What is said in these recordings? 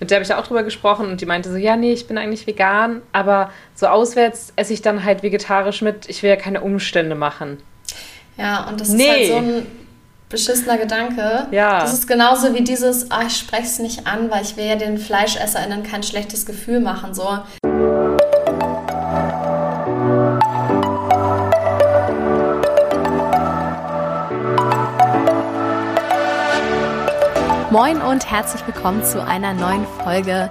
mit der habe ich auch drüber gesprochen und die meinte so, ja, nee, ich bin eigentlich vegan, aber so auswärts esse ich dann halt vegetarisch mit. Ich will ja keine Umstände machen. Ja, und das nee. ist halt so ein beschissener Gedanke. Ja. Das ist genauso wie dieses, ah, ich spreche es nicht an, weil ich will ja den FleischesserInnen kein schlechtes Gefühl machen. So. Moin und herzlich willkommen zu einer neuen Folge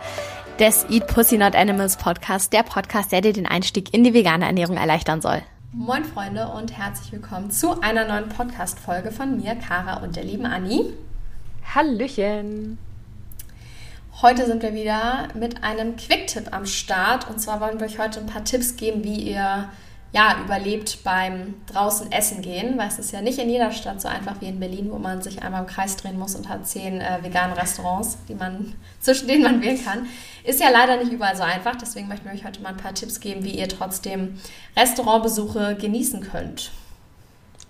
des Eat Pussy Not Animals Podcast, der Podcast, der dir den Einstieg in die vegane Ernährung erleichtern soll. Moin Freunde und herzlich willkommen zu einer neuen Podcast-Folge von mir, Kara und der lieben Anni. Hallöchen! Heute sind wir wieder mit einem Quick-Tipp am Start und zwar wollen wir euch heute ein paar Tipps geben, wie ihr ja, überlebt beim draußen essen gehen, weil es ist ja nicht in jeder Stadt so einfach wie in Berlin, wo man sich einmal im Kreis drehen muss und hat zehn äh, vegane Restaurants, die man, zwischen denen man wählen kann. Ist ja leider nicht überall so einfach, deswegen möchten wir euch heute mal ein paar Tipps geben, wie ihr trotzdem Restaurantbesuche genießen könnt.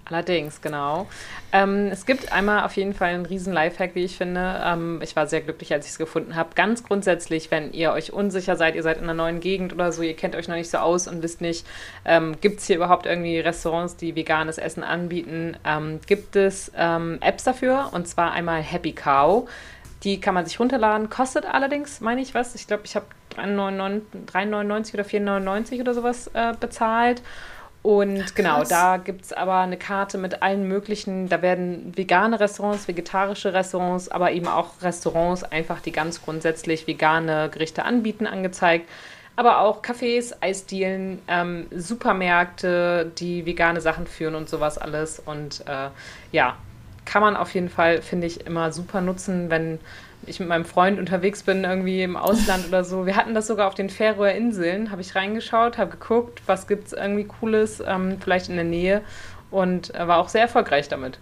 Allerdings, genau. Ähm, es gibt einmal auf jeden Fall einen riesen Lifehack, wie ich finde. Ähm, ich war sehr glücklich, als ich es gefunden habe. Ganz grundsätzlich, wenn ihr euch unsicher seid, ihr seid in einer neuen Gegend oder so, ihr kennt euch noch nicht so aus und wisst nicht, ähm, gibt es hier überhaupt irgendwie Restaurants, die veganes Essen anbieten, ähm, gibt es ähm, Apps dafür und zwar einmal Happy Cow. Die kann man sich runterladen, kostet allerdings, meine ich was, ich glaube, ich habe 3,99 oder 4,99 oder sowas äh, bezahlt. Und Ach, genau, da gibt es aber eine Karte mit allen möglichen, da werden vegane Restaurants, vegetarische Restaurants, aber eben auch Restaurants einfach, die ganz grundsätzlich vegane Gerichte anbieten, angezeigt. Aber auch Cafés, Eisdielen, ähm, Supermärkte, die vegane Sachen führen und sowas alles. Und äh, ja, kann man auf jeden Fall, finde ich, immer super nutzen, wenn ich mit meinem Freund unterwegs bin, irgendwie im Ausland oder so. Wir hatten das sogar auf den Färöer Inseln, habe ich reingeschaut, habe geguckt, was gibt es irgendwie Cooles, ähm, vielleicht in der Nähe und äh, war auch sehr erfolgreich damit.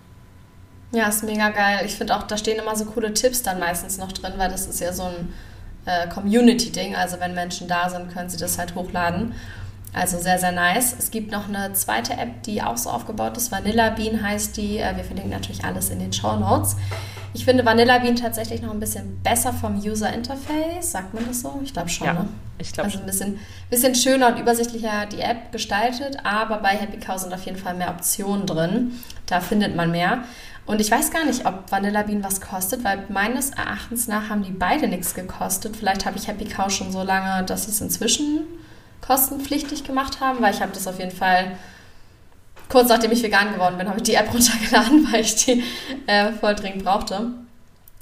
Ja, ist mega geil. Ich finde auch, da stehen immer so coole Tipps dann meistens noch drin, weil das ist ja so ein äh, Community-Ding. Also wenn Menschen da sind, können sie das halt hochladen. Also sehr, sehr nice. Es gibt noch eine zweite App, die auch so aufgebaut ist. Vanilla Bean heißt die. Äh, wir verlinken natürlich alles in den Show Notes. Ich finde Vanilla Bean tatsächlich noch ein bisschen besser vom User Interface. Sagt man das so? Ich glaube schon. Ja, ne? ich glaube Also ein bisschen, bisschen schöner und übersichtlicher die App gestaltet, aber bei Happy Cow sind auf jeden Fall mehr Optionen drin. Da findet man mehr. Und ich weiß gar nicht, ob Vanilla Bean was kostet, weil meines Erachtens nach haben die beide nichts gekostet. Vielleicht habe ich Happy Cow schon so lange, dass es inzwischen kostenpflichtig gemacht haben, weil ich habe das auf jeden Fall kurz nachdem ich vegan geworden bin, habe ich die App runtergeladen, weil ich die äh, voll dringend brauchte.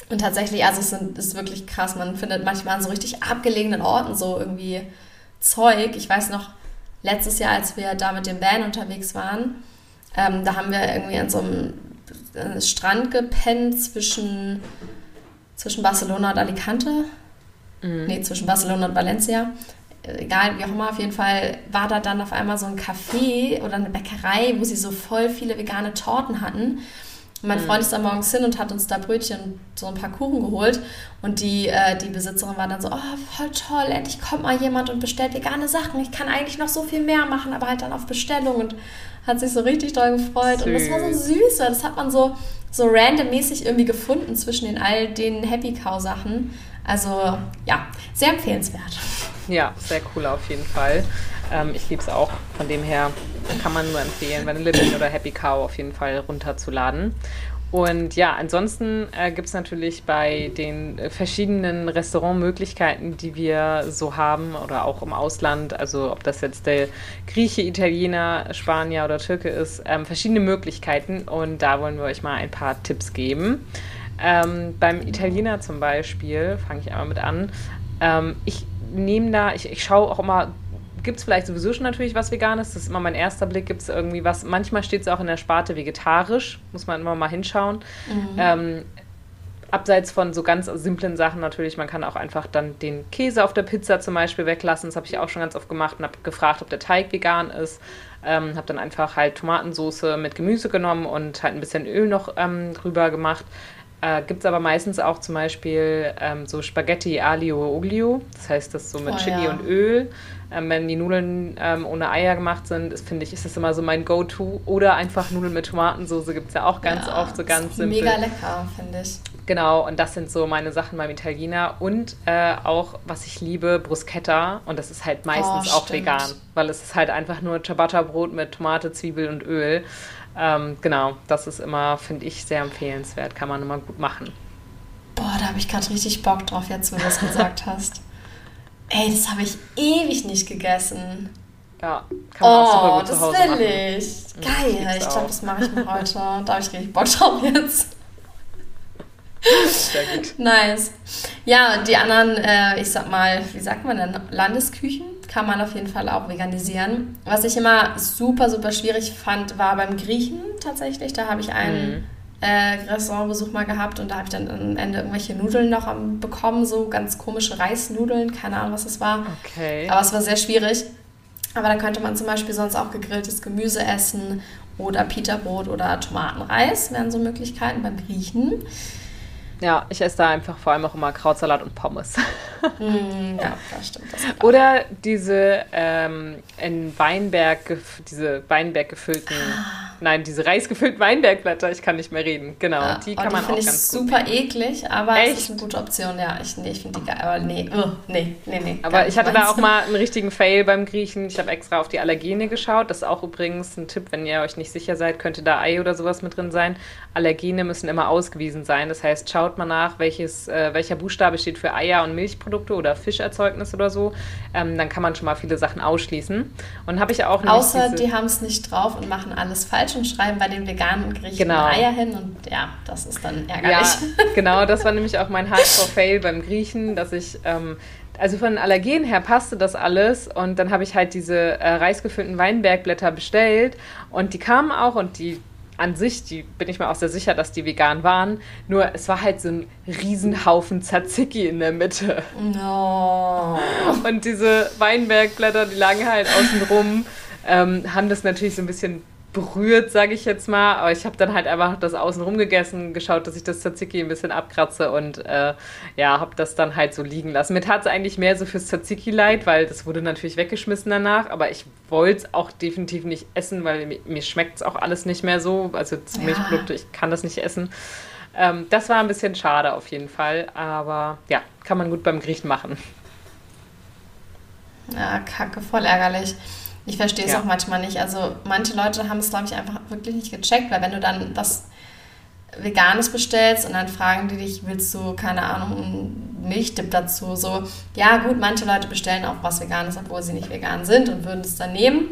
Und tatsächlich, also es sind, ist wirklich krass. Man findet manchmal an so richtig abgelegenen Orten so irgendwie Zeug. Ich weiß noch, letztes Jahr, als wir da mit dem Van unterwegs waren, ähm, da haben wir irgendwie an so einem äh, Strand gepennt zwischen, zwischen Barcelona und Alicante. Mhm. Nee, zwischen Barcelona und Valencia egal wie auch immer, auf jeden Fall war da dann auf einmal so ein Café oder eine Bäckerei, wo sie so voll viele vegane Torten hatten. Und mein mhm. Freund ist da morgens hin und hat uns da Brötchen und so ein paar Kuchen geholt. Und die, äh, die Besitzerin war dann so, oh, voll toll, endlich kommt mal jemand und bestellt vegane Sachen. Ich kann eigentlich noch so viel mehr machen, aber halt dann auf Bestellung. Und hat sich so richtig doll gefreut. Süß. Und das war so süß, weil das hat man so, so randommäßig irgendwie gefunden zwischen den all den Happy Cow Sachen. Also ja, sehr empfehlenswert. Ja, sehr cool auf jeden Fall. Ähm, ich liebe es auch. Von dem her kann man nur empfehlen, Vanilla Bean oder Happy Cow auf jeden Fall runterzuladen. Und ja, ansonsten äh, gibt es natürlich bei den verschiedenen Restaurantmöglichkeiten, die wir so haben oder auch im Ausland, also ob das jetzt der Grieche, Italiener, Spanier oder Türke ist, ähm, verschiedene Möglichkeiten. Und da wollen wir euch mal ein paar Tipps geben. Ähm, beim Italiener zum Beispiel, fange ich einmal mit an. Ähm, ich nehme da, ich, ich schaue auch immer, gibt es vielleicht sowieso schon natürlich was Veganes? Das ist immer mein erster Blick. Gibt es irgendwie was? Manchmal steht es auch in der Sparte vegetarisch, muss man immer mal hinschauen. Mhm. Ähm, abseits von so ganz simplen Sachen natürlich, man kann auch einfach dann den Käse auf der Pizza zum Beispiel weglassen. Das habe ich auch schon ganz oft gemacht und habe gefragt, ob der Teig vegan ist. Ähm, habe dann einfach halt Tomatensoße mit Gemüse genommen und halt ein bisschen Öl noch ähm, drüber gemacht. Äh, gibt es aber meistens auch zum Beispiel ähm, so Spaghetti Alio Oglio. Das heißt, das so mit Oh, Chili ja. und Öl. Ähm, wenn die Nudeln ähm, ohne Eier gemacht sind, finde ich, ist das immer so mein Go-To. Oder einfach Nudeln mit Tomatensauce gibt es ja auch ganz Ja, oft, so ganz simpel. Mega lecker, finde ich. Genau, und das sind so meine Sachen beim Italiener. Und äh, auch, was ich liebe, Bruschetta. Und das ist halt meistens Oh, auch vegan, weil es ist halt einfach nur Ciabatta-Brot mit Tomate, Zwiebel und Öl. Ähm, genau, das ist immer, finde ich, sehr empfehlenswert. Kann man immer gut machen. Boah, da habe ich gerade richtig Bock drauf, jetzt wo du das gesagt hast. Ey, das habe ich ewig nicht gegessen. Ja, kann man auch super Oh, gut zu das Hause will machen. ich. ich Geil, lieb's ich glaube, das mache ich mir heute. Da habe ich richtig Bock drauf jetzt. Sehr gut. Nice. Ja, und die anderen, äh, ich sag mal, wie sagt man denn, Landesküchen kann man auf jeden Fall auch veganisieren. Was ich immer super, super schwierig fand, war beim Griechen tatsächlich. Da habe ich einen Mhm. äh, Restaurantbesuch mal gehabt und da habe ich dann am Ende irgendwelche Nudeln noch bekommen, so ganz komische Reisnudeln, keine Ahnung, was das war. Okay. Aber es war sehr schwierig. Aber da könnte man zum Beispiel sonst auch gegrilltes Gemüse essen oder Pita-Brot oder Tomatenreis wären so Möglichkeiten beim Griechen. Ja, ich esse da einfach vor allem auch immer Krautsalat und Pommes. Mm, ja, das stimmt. Das. Oder diese ähm, in Weinberg, diese Weinberg gefüllten, nein, diese reisgefüllten Weinbergblätter, ich kann nicht mehr reden. Genau, Ja, die oh, kann man finde auch ich ganz gut super nehmen. eklig, aber es ist Echt? eine gute Option. Ja, ich, nee, ich finde die geil. Aber nee, uh, nee, nee, nee. Aber ich hatte da auch mal einen richtigen Fail beim Griechen. Ich habe extra auf die Allergene geschaut. Das ist auch übrigens ein Tipp, wenn ihr euch nicht sicher seid, könnte da Ei oder sowas mit drin sein. Allergene müssen immer ausgewiesen sein. Das heißt, schaut mal nach, welches, äh, welcher Buchstabe steht für Eier und Milchprodukte oder Fischerzeugnis oder so. Ähm, dann kann man schon mal viele Sachen ausschließen. Und habe ich auch Außer diese- die haben es nicht drauf und machen alles falsch und schreiben bei den veganen Gerichten Genau. Eier hin und ja, das ist dann Ja, ärgerlich. genau, das war nämlich auch mein Hardcore-Fail beim Griechen, dass ich, ähm, also von den Allergenen her passte das alles und dann habe ich halt diese äh, reisgefüllten Weinbergblätter bestellt und die kamen auch und die an sich, die bin ich mir auch sehr sicher, dass die vegan waren, nur es war halt so ein Riesenhaufen Tzatziki in der Mitte. No. Und diese Weinbergblätter, die lagen halt außen rum, ähm, haben das natürlich so ein bisschen berührt, sage ich jetzt mal. Aber ich habe dann halt einfach das außen rum gegessen, geschaut, dass ich das Tzatziki ein bisschen abkratze und äh, ja, habe das dann halt so liegen lassen. Mir tat es eigentlich mehr so fürs Tzatziki leid, weil das wurde natürlich weggeschmissen danach. Aber ich wollte es auch definitiv nicht essen, weil mir, mir schmeckt es auch alles nicht mehr so. Also zu Ja. Milchprodukte, ich kann das nicht essen. Ähm, das war ein bisschen schade auf jeden Fall. Aber ja, kann man gut beim Griechen machen. Ja, kacke, voll ärgerlich. Ich verstehe es Ja. auch manchmal nicht. Also manche Leute haben es, glaube ich, einfach wirklich nicht gecheckt, weil wenn du dann was Veganes bestellst und dann fragen die dich, willst du, keine Ahnung, einen Milchdip dazu? So, ja gut, manche Leute bestellen auch was Veganes, obwohl sie nicht vegan sind und würden es dann nehmen.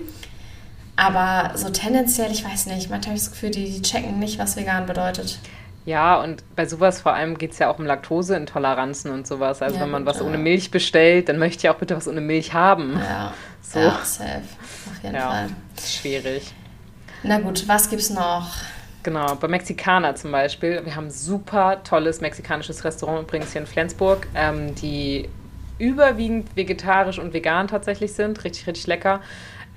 Aber so tendenziell, ich weiß nicht, manchmal habe ich das Gefühl, die, die checken nicht, was vegan bedeutet. Ja, und bei sowas vor allem geht es ja auch um Laktoseintoleranzen und sowas. Also Ja, wenn man was ja. ohne Milch bestellt, dann möchte ich auch bitte was ohne Milch haben. Ja, So. ja safe. Auf jeden Ja, Fall. schwierig. Na gut, was gibt's noch? Genau, bei Mexikaner zum Beispiel. Wir haben ein super tolles mexikanisches Restaurant übrigens hier in Flensburg, ähm, die überwiegend vegetarisch und vegan tatsächlich sind. Richtig, richtig lecker.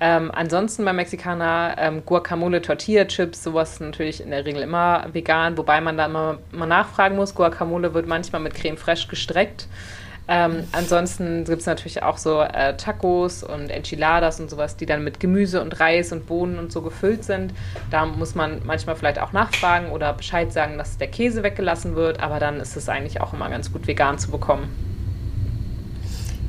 Ähm, ansonsten bei Mexikaner ähm, Guacamole, Tortilla-Chips, sowas natürlich in der Regel immer vegan, wobei man da immer mal nachfragen muss. Guacamole wird manchmal mit Creme fraiche gestreckt. Ähm, ansonsten gibt es natürlich auch so äh, Tacos und Enchiladas und sowas, die dann mit Gemüse und Reis und Bohnen und so gefüllt sind. Da muss man manchmal vielleicht auch nachfragen oder Bescheid sagen, dass der Käse weggelassen wird, aber dann ist es eigentlich auch immer ganz gut vegan zu bekommen.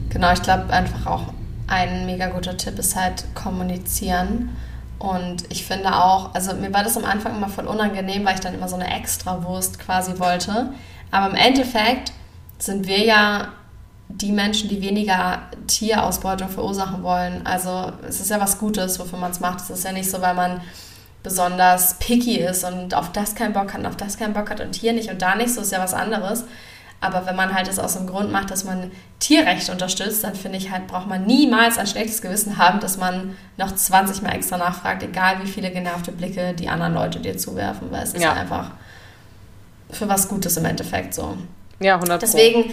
Genau, ich glaube einfach auch ein mega guter Tipp ist halt kommunizieren. Und ich finde auch, also mir war das am Anfang immer voll unangenehm, weil ich dann immer so eine Extrawurst quasi wollte. Aber im Endeffekt sind wir ja die Menschen, die weniger Tierausbeutung verursachen wollen. Also es ist ja was Gutes, wofür man es macht. Es ist ja nicht so, weil man besonders picky ist und auf das keinen Bock hat und auf das keinen Bock hat und hier nicht und da nicht, so ist ja was anderes. Aber wenn man halt es aus dem Grund macht, dass man Tierrecht unterstützt, dann finde ich halt, braucht man niemals ein schlechtes Gewissen haben, dass man noch 20 Mal extra nachfragt, egal wie viele genervte Blicke die anderen Leute dir zuwerfen, weil es ist Ja. ja einfach für was Gutes im Endeffekt so. Ja, 100 Pro. Deswegen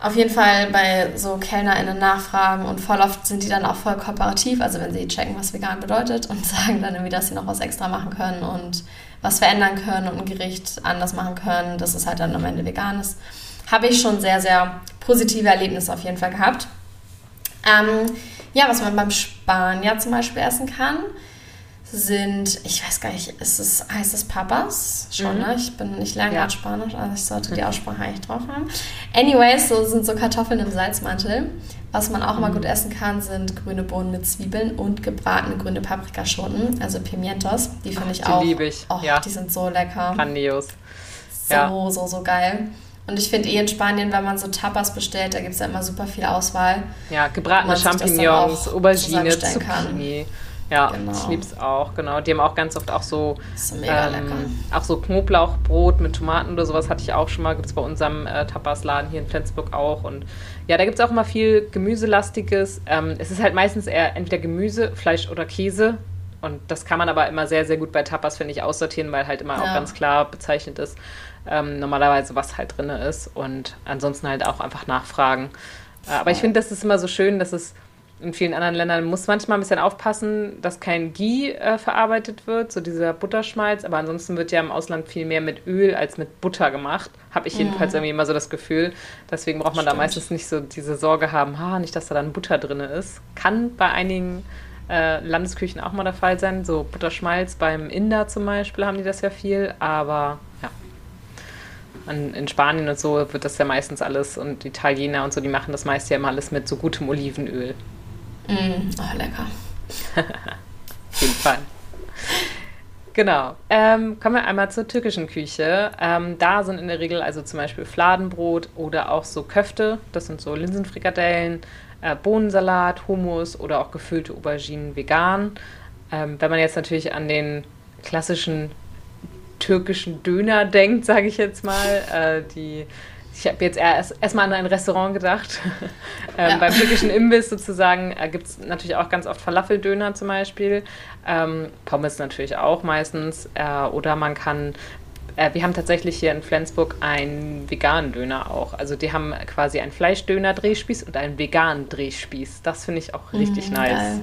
auf jeden Fall bei so KellnerInnen nachfragen und voll oft sind die dann auch voll kooperativ, also wenn sie checken, was vegan bedeutet und sagen dann irgendwie, dass sie noch was extra machen können und was verändern können und ein Gericht anders machen können, dass es halt dann am Ende vegan ist. Habe ich schon sehr, sehr positive Erlebnisse auf jeden Fall gehabt. Ähm, ja, was man beim Spanier zum Beispiel essen kann, sind, ich weiß gar nicht, ist es, heißt es Papas? Schon, mhm. ne? Ich bin, ich lerne ja. Spanisch, also ich sollte die Aussprache eigentlich drauf haben. Anyways, so sind so Kartoffeln im Salzmantel. Was man auch mhm. immer gut essen kann, sind grüne Bohnen mit Zwiebeln und gebratene grüne Paprikaschoten, also Pimientos. Die finde ich die auch. Die liebe ich. Oh, ja. Die sind so lecker. Grandios. So, ja. so, so geil. Und ich finde eh in Spanien, wenn man so Tapas bestellt, da gibt es ja immer super viel Auswahl. Ja, gebratene Champignons, Aubergine, Zucchini. Kann. Ja, genau. ich liebe es auch, genau. Die haben auch ganz oft auch so, ähm, auch so Knoblauchbrot mit Tomaten oder sowas hatte ich auch schon mal, gibt es bei unserem äh, Tapasladen hier in Flensburg auch. Und ja, da gibt es auch immer viel Gemüselastiges. Ähm, es ist halt meistens eher entweder Gemüse, Fleisch oder Käse. Und das kann man aber immer sehr, sehr gut bei Tapas, finde ich, aussortieren, weil halt immer ja. auch ganz klar bezeichnet ist, ähm, normalerweise, was halt drin ist. Und ansonsten halt auch einfach nachfragen. Äh, aber ich finde, das ist immer so schön, dass es in vielen anderen Ländern muss manchmal ein bisschen aufpassen, dass kein Ghee äh, verarbeitet wird, so dieser Butterschmalz. Aber ansonsten wird ja im Ausland viel mehr mit Öl als mit Butter gemacht. Habe ich jedenfalls mhm. irgendwie immer so das Gefühl. Deswegen braucht man Stimmt. da meistens nicht so diese Sorge haben, ha, nicht, dass da dann Butter drin ist. Kann bei einigen äh, Landesküchen auch mal der Fall sein. So Butterschmalz beim Inder zum Beispiel haben die das ja viel. Aber ja, an, in Spanien und so wird das ja meistens alles und Italiener und so, die machen das meist ja immer alles mit so gutem Olivenöl. Mm, oh, lecker. Auf jeden Fall. Genau. Ähm, kommen wir einmal zur türkischen Küche. Ähm, da sind in der Regel also zum Beispiel Fladenbrot oder auch so Köfte. Das sind so Linsenfrikadellen, äh, Bohnensalat, Hummus oder auch gefüllte Auberginen vegan. Ähm, wenn man jetzt natürlich an den klassischen türkischen Döner denkt, sage ich jetzt mal, äh, die ich habe jetzt erst erstmal an ein Restaurant gedacht. ähm, ja. Beim türkischen Imbiss sozusagen äh, gibt es natürlich auch ganz oft Falafeldöner zum Beispiel. Ähm, Pommes natürlich auch meistens. Äh, oder man kann äh, wir haben tatsächlich hier in Flensburg einen veganen Döner auch. Also die haben quasi einen Fleischdöner-Drehspieß und einen veganen Drehspieß. Das finde ich auch richtig mm, nice.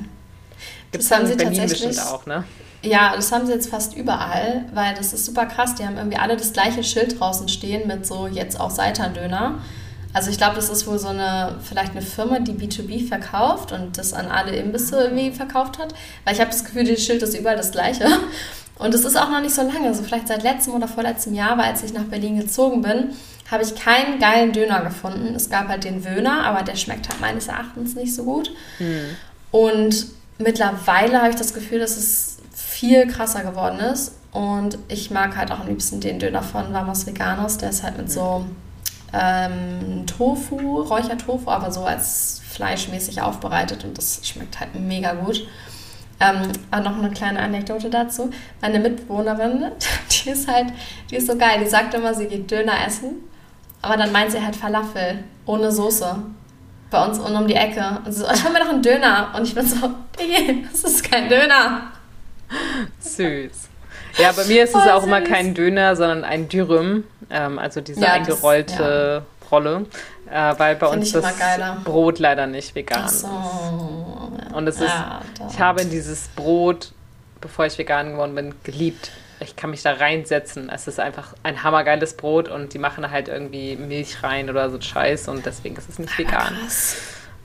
Gibt es in Berlin bestimmt auch, ne? Ja, das haben sie jetzt fast überall, weil das ist super krass. Die haben irgendwie alle das gleiche Schild draußen stehen mit so jetzt auch Seitan-Döner. Also ich glaube, das ist wohl so eine, vielleicht eine Firma, die B2B verkauft und das an alle Imbisse irgendwie verkauft hat. Weil ich habe das Gefühl, das Schild ist überall das gleiche. Und es ist auch noch nicht so lange, so vielleicht seit letztem oder vorletztem Jahr, weil als ich nach Berlin gezogen bin, habe ich keinen geilen Döner gefunden. Es gab halt den Wöhner, aber der schmeckt halt meines Erachtens nicht so gut. Hm. Und mittlerweile habe ich das Gefühl, dass es viel krasser geworden ist. Und ich mag halt auch am liebsten den Döner von Vamos Veganos. Der ist halt mit so ähm, Tofu, Räuchertofu, aber so als fleischmäßig aufbereitet und das schmeckt halt mega gut. Ähm, aber noch eine kleine Anekdote dazu. Meine Mitbewohnerin, die ist halt, die ist so geil. Die sagt immer, sie geht Döner essen, aber dann meint sie halt Falafel ohne Soße. Bei uns und um die Ecke. Und sie so, ich hol mir doch einen Döner. Und ich bin so, das ist kein Döner. Süß. Ja, bei mir ist Voll es auch süß. immer kein Döner, sondern ein Dürüm, ähm, also diese ja, eingerollte das, ja. Rolle, äh, weil bei Find uns das Brot leider nicht vegan so. ist. Und es ist, ja, ich habe dieses Brot, bevor ich vegan geworden bin, geliebt. Ich kann mich da reinsetzen. Es ist einfach ein hammergeiles Brot und die machen da halt irgendwie Milch rein oder so Scheiß und deswegen ist es nicht vegan. Krass.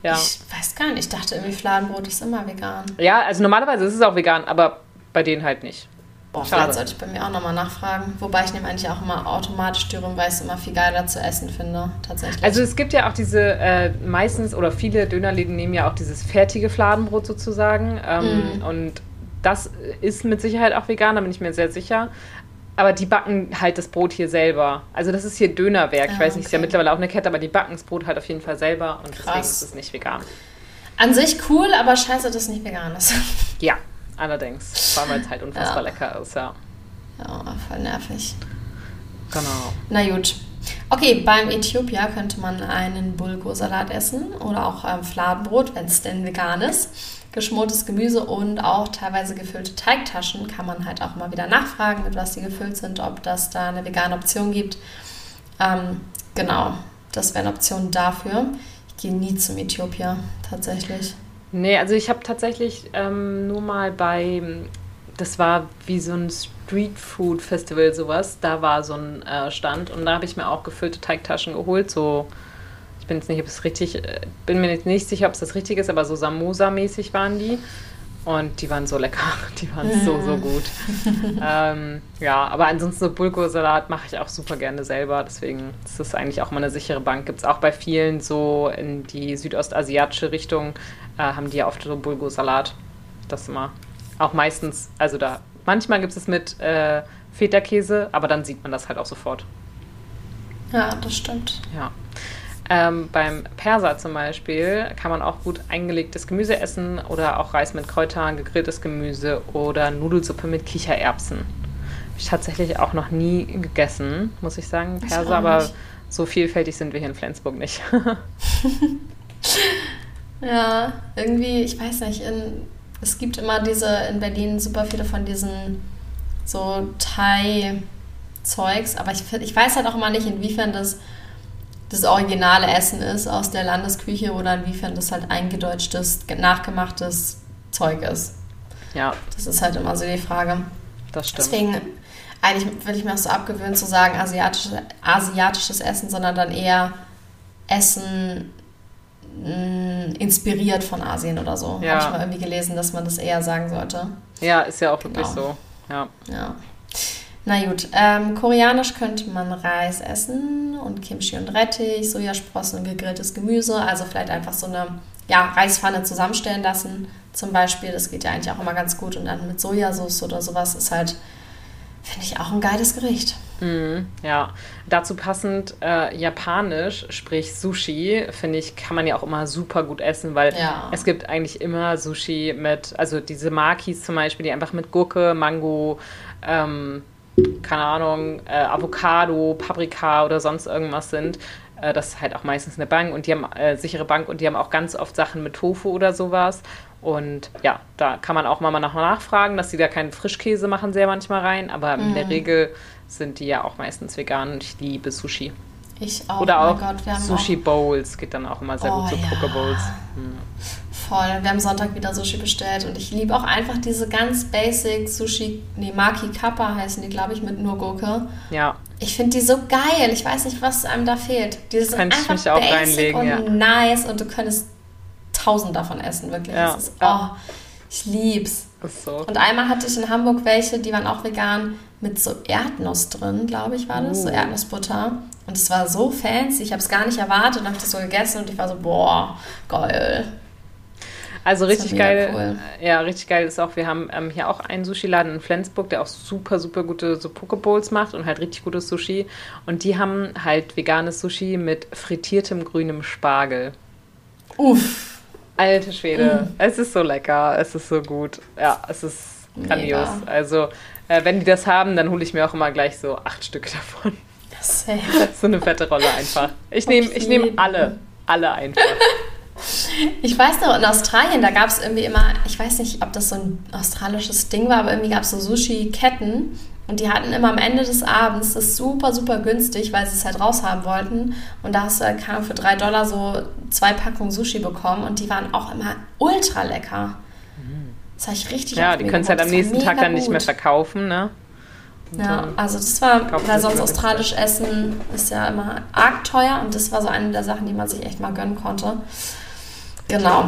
Ja. Ich weiß gar nicht, ich dachte irgendwie Fladenbrot ist immer vegan. Ja, also normalerweise ist es auch vegan, aber bei denen halt nicht. Boah, vielleicht sollte ich bei mir auch nochmal nachfragen. Wobei ich nehme eigentlich auch immer automatisch Dürüm, weil ich es immer viel geiler zu essen finde, tatsächlich. Also es gibt ja auch diese, äh, meistens oder viele Dönerläden nehmen ja auch dieses fertige Fladenbrot sozusagen. Ähm, mm. Und das ist mit Sicherheit auch vegan, da bin ich mir sehr sicher. Aber die backen halt das Brot hier selber. Also das ist hier Dönerwerk. Ah, ich weiß nicht, okay. ist ja mittlerweile auch eine Kette, aber die backen das Brot halt auf jeden Fall selber und Krass. deswegen ist es nicht vegan. An sich cool, aber scheiße, dass es nicht vegan ist. Ja, Allerdings, weil es halt unfassbar ja. lecker ist, ja. Ja, voll nervig. Genau. Na gut. Okay, beim Äthiopier könnte man einen Bulgursalat essen oder auch ähm, Fladenbrot, wenn es denn vegan ist. Geschmortes Gemüse und auch teilweise gefüllte Teigtaschen kann man halt auch mal wieder nachfragen, mit was die gefüllt sind, ob das da eine vegane Option gibt. Ähm, genau, das wäre eine Option dafür. Ich gehe nie zum Äthiopier tatsächlich. Nee, also ich habe tatsächlich ähm, nur mal bei das war wie so ein Street Food Festival, sowas. Da war so ein äh, Stand und da habe ich mir auch gefüllte Teigtaschen geholt. So, ich bin jetzt nicht, ob es richtig, äh, bin mir jetzt nicht sicher, ob es das richtig ist, aber so Samosa-mäßig waren die. Und die waren so lecker. Die waren so, so gut. ähm, ja, aber ansonsten so Bulgursalat mache ich auch super gerne selber. Deswegen ist das eigentlich auch mal eine sichere Bank. Gibt es auch bei vielen so in die südostasiatische Richtung, äh, haben die ja oft so Bulgursalat. Das immer. Auch meistens, also da, manchmal gibt es mit äh, Feta-Käse, aber dann sieht man das halt auch sofort. Ja, das stimmt. Ja. Ähm, beim Perser zum Beispiel kann man auch gut eingelegtes Gemüse essen oder auch Reis mit Kräutern, gegrilltes Gemüse oder Nudelsuppe mit Kichererbsen. Habe ich tatsächlich auch noch nie gegessen, muss ich sagen, Perser, aber so vielfältig sind wir hier in Flensburg nicht. ja, irgendwie, ich weiß nicht, in, es gibt immer diese, in Berlin super viele von diesen so Thai-Zeugs, aber ich, ich weiß halt auch immer nicht, inwiefern das das originale Essen ist aus der Landesküche oder inwiefern das halt eingedeutschtes, nachgemachtes Zeug ist. Ja. Das ist halt immer so die Frage. Das stimmt. Deswegen, eigentlich will ich mir auch so abgewöhnen zu sagen asiatisch, asiatisches Essen, sondern dann eher Essen mh, inspiriert von Asien oder so. Ja. Habe ich mal irgendwie gelesen, dass man das eher sagen sollte. Ja, ist ja auch wirklich genau. so. Ja. ja. Na gut, ähm, koreanisch könnte man Reis essen und Kimchi und Rettich, Sojasprossen und gegrilltes Gemüse. Also vielleicht einfach so eine ja, Reispfanne zusammenstellen lassen zum Beispiel. Das geht ja eigentlich auch immer ganz gut. Und dann mit Sojasauce oder sowas ist halt, finde ich, auch ein geiles Gericht. Mm, ja, dazu passend äh, japanisch, sprich Sushi, finde ich, kann man ja auch immer super gut essen, weil ja. es gibt eigentlich immer Sushi mit, also diese Makis zum Beispiel, die einfach mit Gurke, Mango, ähm, keine Ahnung, äh, Avocado, Paprika oder sonst irgendwas sind. Äh, das ist halt auch meistens eine Bank und die haben äh, sichere Bank und die haben auch ganz oft Sachen mit Tofu oder sowas. Und ja, da kann man auch mal nach nachfragen, dass die da keinen Frischkäse machen, sehr manchmal rein. Aber mhm. in der mhm. Regel sind die ja auch meistens vegan und ich liebe Sushi. Ich auch. Oder auch Gott, Sushi auch Bowls geht dann auch immer sehr oh, gut, so ja. Poke Bowls. Hm. Voll. Wir haben Sonntag wieder Sushi bestellt und ich liebe auch einfach diese ganz basic Sushi, nee, Maki Kappa heißen die, glaube ich, mit nur Gurke. Ja. Ich finde die so geil. Ich weiß nicht, was einem da fehlt. Die sind Kann einfach ich mich auch reinlegen, und ja. nice und du könntest tausend davon essen, wirklich. Ja. Ist, oh, ich lieb's. So. Und einmal hatte ich in Hamburg welche, die waren auch vegan, mit so Erdnuss drin, glaube ich, war das, uh. so Erdnussbutter. Und es war so fancy, ich habe es gar nicht erwartet, habe das so gegessen und ich war so, boah, geil. Also richtig geil. Cool. Ja, richtig geil ist auch, wir haben ähm, hier auch einen Sushi-Laden in Flensburg, der auch super, super gute so Pokebowls macht und halt richtig gutes Sushi. Und die haben halt veganes Sushi mit frittiertem grünem Spargel. Uff. Alte Schwede. Mm. Es ist so lecker, es ist so gut. Ja, es ist grandios. Mega. Also, äh, wenn die das haben, dann hole ich mir auch immer gleich so acht Stück davon. Safe. so eine fette Rolle einfach. Ich nehme nehm alle. Alle einfach. Ich weiß noch, in Australien, da gab es irgendwie immer, ich weiß nicht, ob das so ein australisches Ding war, aber irgendwie gab es so Sushi-Ketten und die hatten immer am Ende des Abends das super, super günstig, weil sie es halt raushaben wollten. Und da hast du halt für drei Dollar so zwei Packungen Sushi bekommen und die waren auch immer ultra lecker. Das habe ich richtig Ja, die können es halt am nächsten Tag dann nicht mehr verkaufen, ne? ja, also das war, weil sonst australisch essen ist ja immer arg teuer und das war so eine der Sachen, die man sich echt mal gönnen konnte. Genau.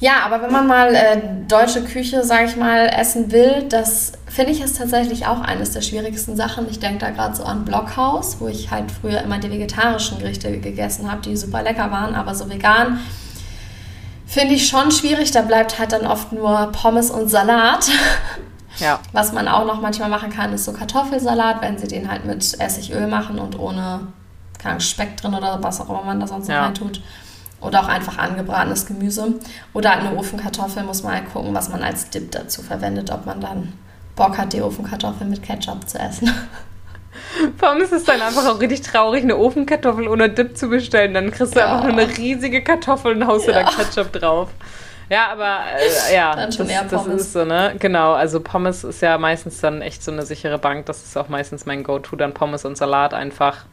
Ja, aber wenn man mal äh, deutsche Küche, sage ich mal, essen will, das finde ich ist tatsächlich auch eines der schwierigsten Sachen. Ich denke da gerade so an Blockhaus, wo ich halt früher immer die vegetarischen Gerichte gegessen habe, die super lecker waren, aber so vegan finde ich schon schwierig. Da bleibt halt dann oft nur Pommes und Salat. Ja. Was man auch noch manchmal machen kann, ist so Kartoffelsalat, wenn sie den halt mit Essigöl machen und ohne Speck drin oder was auch immer man da sonst ja. rein tut. Oder auch einfach angebratenes Gemüse. Oder eine Ofenkartoffel muss man halt gucken, was man als Dip dazu verwendet, ob man dann Bock hat, die Ofenkartoffel mit Ketchup zu essen. Vor allem ist es dann einfach auch richtig traurig, eine Ofenkartoffel ohne Dip zu bestellen. Dann kriegst du ja. einfach nur eine riesige Kartoffel und haust ja. da Ketchup drauf. Ja, aber äh, ja, das, das, ist so, ne? Genau, also Pommes ist ja meistens dann echt so eine sichere Bank. Das ist auch meistens mein Go-To, dann Pommes und Salat einfach,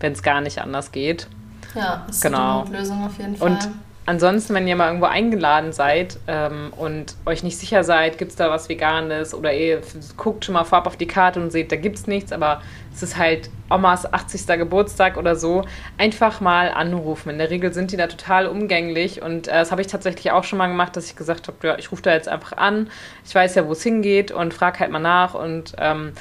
wenn es gar nicht anders geht. Ja, ist genau. eine Lösung auf jeden Fall. Und ansonsten, wenn ihr mal irgendwo eingeladen seid ähm, und euch nicht sicher seid, gibt es da was Veganes oder ihr guckt schon mal vorab auf die Karte und seht, da gibt es nichts, aber es ist halt Omas 80. Geburtstag oder so, einfach mal anrufen. In der Regel sind die da total umgänglich und äh, das habe ich tatsächlich auch schon mal gemacht, dass ich gesagt habe, ja, ich rufe da jetzt einfach an, ich weiß ja, wo es hingeht und frage halt mal nach und ähm,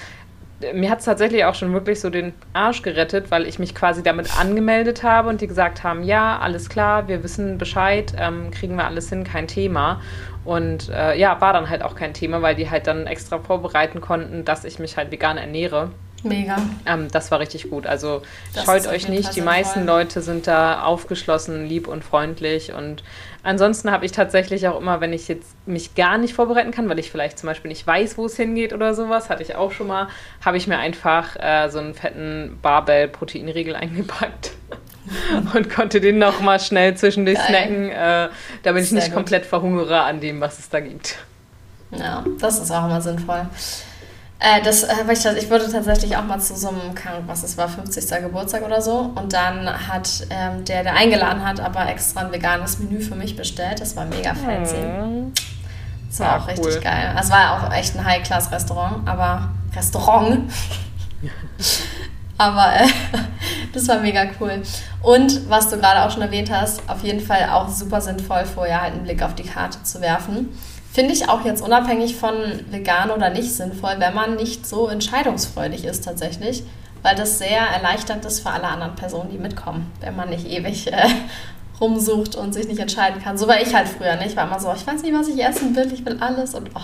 mir hat es tatsächlich auch schon wirklich so den Arsch gerettet, weil ich mich quasi damit angemeldet habe und die gesagt haben, ja, alles klar, wir wissen Bescheid, ähm, kriegen wir alles hin, kein Thema. Und äh, ja, war dann halt auch kein Thema, weil die halt dann extra vorbereiten konnten, dass ich mich halt vegan ernähre. Mega. Ähm, das war richtig gut. Also das scheut euch nicht. Die meisten Leute sind da aufgeschlossen, lieb und freundlich. Und ansonsten habe ich tatsächlich auch immer, wenn ich jetzt mich gar nicht vorbereiten kann, weil ich vielleicht zum Beispiel nicht weiß, wo es hingeht oder sowas, hatte ich auch schon mal, habe ich mir einfach äh, so einen fetten Barbell-Proteinriegel eingepackt. und konnte den noch mal schnell zwischendurch Geil. snacken, äh, damit ich nicht gut. komplett verhungere an dem, was es da gibt. Ja, das ist auch immer sinnvoll. Äh, das habe ich, ich wurde tatsächlich auch mal zu so einem, was es war, 50. Geburtstag oder so. Und dann hat ähm, der, der eingeladen hat, aber extra ein veganes Menü für mich bestellt. Das war mega fancy. Mhm. Das war ja, auch richtig cool. geil. Es war auch echt ein High-Class-Restaurant, aber Restaurant. aber äh, das war mega cool. Und was du gerade auch schon erwähnt hast, auf jeden Fall auch super sinnvoll, vorher halt einen Blick auf die Karte zu werfen Finde ich auch jetzt unabhängig von vegan oder nicht sinnvoll, wenn man nicht so entscheidungsfreudig ist tatsächlich, weil das sehr erleichternd ist für alle anderen Personen, die mitkommen, wenn man nicht ewig äh, rumsucht und sich nicht entscheiden kann. So war ich halt früher nicht. Ich war immer so, ich weiß nicht, was ich essen will, ich will alles und oh.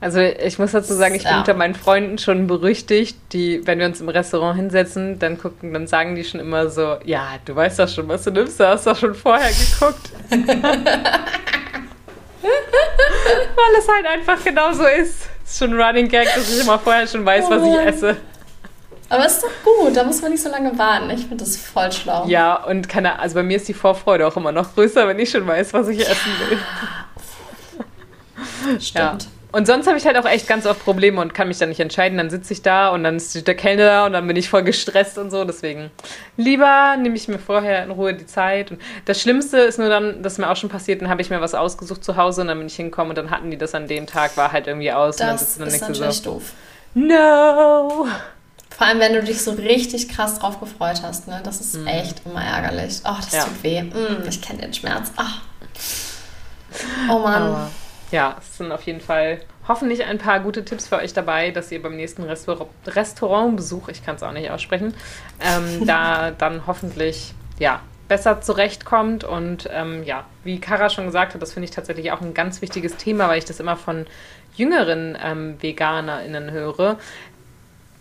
Also ich muss dazu sagen, ich bin unter meinen Freunden schon berüchtigt, die, wenn wir uns im Restaurant hinsetzen, dann gucken, dann sagen die schon immer so, ja, du weißt doch schon, was du nimmst, du hast doch schon vorher geguckt. Weil es halt einfach genau so ist. Es ist schon ein Running Gag, dass ich immer vorher schon weiß, oh was ich esse. Aber es ist doch gut, da muss man nicht so lange warten. Ich finde das voll schlau. Ja, und keine, also bei mir ist die Vorfreude auch immer noch größer, wenn ich schon weiß, was ich essen will. Stimmt. Ja. Und sonst habe ich halt auch echt ganz oft Probleme und kann mich dann nicht entscheiden. Dann sitze ich da und dann steht der Kellner da und dann bin ich voll gestresst und so. Deswegen lieber nehme ich mir vorher in Ruhe die Zeit. Und das Schlimmste ist nur dann, das ist mir auch schon passiert, dann habe ich mir was ausgesucht zu Hause und dann bin ich hingekommen und dann hatten die das an dem Tag, war halt irgendwie aus. Das und dann ist natürlich so, doof. No! Vor allem, wenn du dich so richtig krass drauf gefreut hast. Ne? Das ist mm. echt immer ärgerlich. Oh, das ja. tut weh. Mm, ich kenne den Schmerz. Ach. Oh Mann. Aber ja, es sind auf jeden Fall hoffentlich ein paar gute Tipps für euch dabei, dass ihr beim nächsten Restaur Restaurantbesuch, ich kann es auch nicht aussprechen, ähm, da dann hoffentlich ja, besser zurechtkommt. Und ähm, ja, wie Kara schon gesagt hat, das finde ich tatsächlich auch ein ganz wichtiges Thema, weil ich das immer von jüngeren ähm, VeganerInnen höre.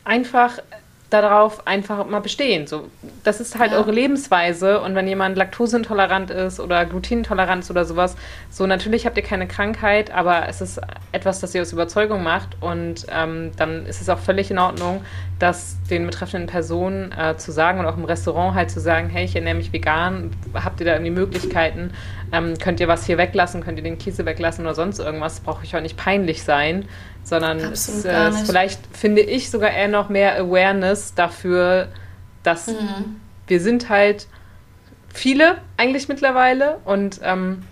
Einfach darauf einfach mal bestehen. So, das ist halt ja. eure Lebensweise und wenn jemand laktoseintolerant ist oder glutenintolerant oder sowas, so natürlich habt ihr keine Krankheit, aber es ist etwas, das ihr aus Überzeugung macht und ähm, dann ist es auch völlig in Ordnung, das den betreffenden Personen äh, zu sagen und auch im Restaurant halt zu sagen, hey, ich ernähre mich vegan, habt ihr da irgendwie Möglichkeiten, ähm, könnt ihr was hier weglassen, könnt ihr den Käse weglassen oder sonst irgendwas, brauche ich auch nicht peinlich sein sondern es äh, ist vielleicht, finde ich, sogar eher noch mehr Awareness dafür, dass mhm. wir sind halt viele eigentlich mittlerweile und ähm,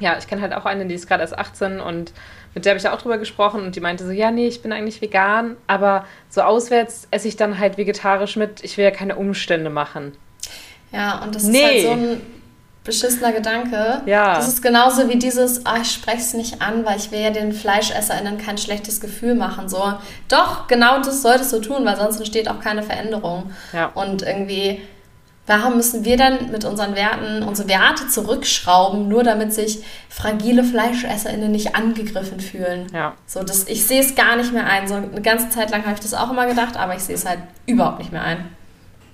ja, ich kenne halt auch eine, die ist gerade erst 18 und mit der habe ich auch drüber gesprochen und die meinte so, ja, nee, ich bin eigentlich vegan, aber so auswärts esse ich dann halt vegetarisch mit, ich will ja keine Umstände machen. Ja, und das nee. ist halt so ein beschissener Gedanke. Ja. Das ist genauso wie dieses, ah, ich spreche es nicht an, weil ich will ja den FleischesserInnen kein schlechtes Gefühl machen. So, doch, genau das solltest du tun, weil sonst entsteht auch keine Veränderung. Ja. Und irgendwie, warum müssen wir dann mit unseren Werten unsere Werte zurückschrauben, nur damit sich fragile FleischesserInnen nicht angegriffen fühlen? Ja. So, das, ich sehe es gar nicht mehr ein. So eine ganze Zeit lang habe ich das auch immer gedacht, aber ich sehe es halt überhaupt nicht mehr ein.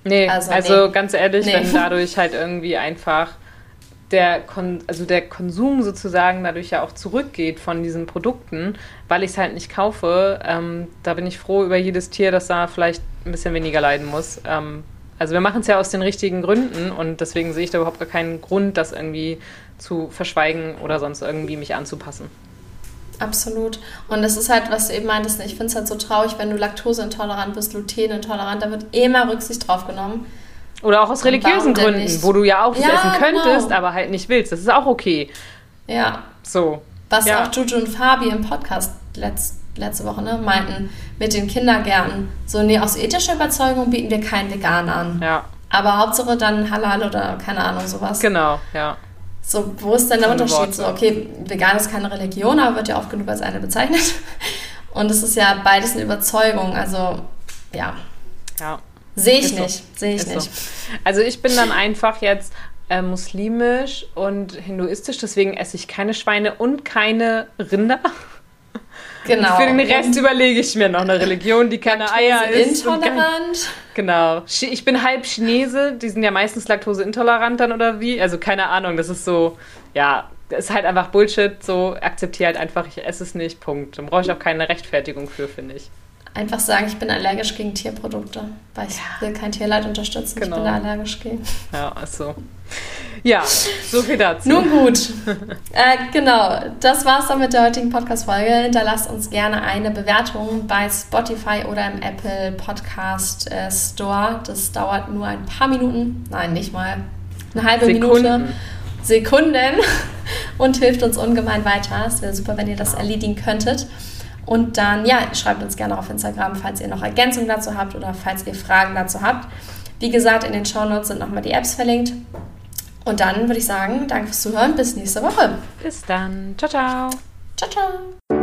Nee, also, also nee. ganz ehrlich, nee. wenn dadurch halt irgendwie einfach der, Kon also der Konsum sozusagen dadurch ja auch zurückgeht von diesen Produkten, weil ich es halt nicht kaufe, ähm, da bin ich froh über jedes Tier, das da vielleicht ein bisschen weniger leiden muss. Ähm, also wir machen es ja aus den richtigen Gründen und deswegen sehe ich da überhaupt gar keinen Grund, das irgendwie zu verschweigen oder sonst irgendwie mich anzupassen. Absolut. Und das ist halt, was du eben meintest, ich finde es halt so traurig, wenn du laktoseintolerant bist, glutenintolerant, da wird immer Rücksicht drauf genommen. Oder auch aus religiösen Gründen, wo du ja auch ja, essen könntest, genau. aber halt nicht willst. Das ist auch okay. Ja. So. Was ja. auch Juju und Fabi im Podcast letzt, letzte Woche ne, meinten, mit den Kindergärten. So, nee, aus ethischer Überzeugung bieten wir keinen Vegan an. Ja. Aber Hauptsache dann Halal oder keine Ahnung, sowas. Genau, ja. So, wo ist denn der Unterschied? Worte. So, okay, vegan ist keine Religion, aber wird ja oft genug als eine bezeichnet. Und es ist ja beides eine Überzeugung. Also, ja. Ja. Sehe ich Ist so. nicht. Sehe ich Ist nicht. So. Also ich bin dann einfach jetzt äh, muslimisch und hinduistisch, deswegen esse ich keine Schweine und keine Rinder. Genau. Für den Rest überlege ich mir noch eine Religion, die keine Eier kein- Intolerant. Genau. Ich bin halb Chinese, die sind ja meistens laktoseintolerant dann oder wie? Also keine Ahnung, das ist so, ja, das ist halt einfach Bullshit, so akzeptiere halt einfach, ich esse es nicht, Punkt. Dann brauche ich auch keine Rechtfertigung für, finde ich. Einfach sagen, ich bin allergisch gegen Tierprodukte, weil ich will kein Tierleid unterstützen. Genau. Ich bin da allergisch gegen. Ja, ist so. Ja, so viel dazu. Nun gut. äh, genau, das war's dann mit der heutigen Podcast-Folge. Hinterlasst uns gerne eine Bewertung bei Spotify oder im Apple Podcast äh, Store. Das dauert nur ein paar Minuten. Nein, nicht mal. Eine halbe Minute. Sekunden. Sekunden und hilft uns ungemein weiter. Es wäre super, wenn ihr das erledigen könntet. Und dann, ja, schreibt uns gerne auf Instagram, falls ihr noch Ergänzungen dazu habt oder falls ihr Fragen dazu habt. Wie gesagt, in den Shownotes sind nochmal die Apps verlinkt. Und dann würde ich sagen, danke fürs Zuhören. Bis nächste Woche. Bis dann. Ciao, ciao. Ciao, ciao.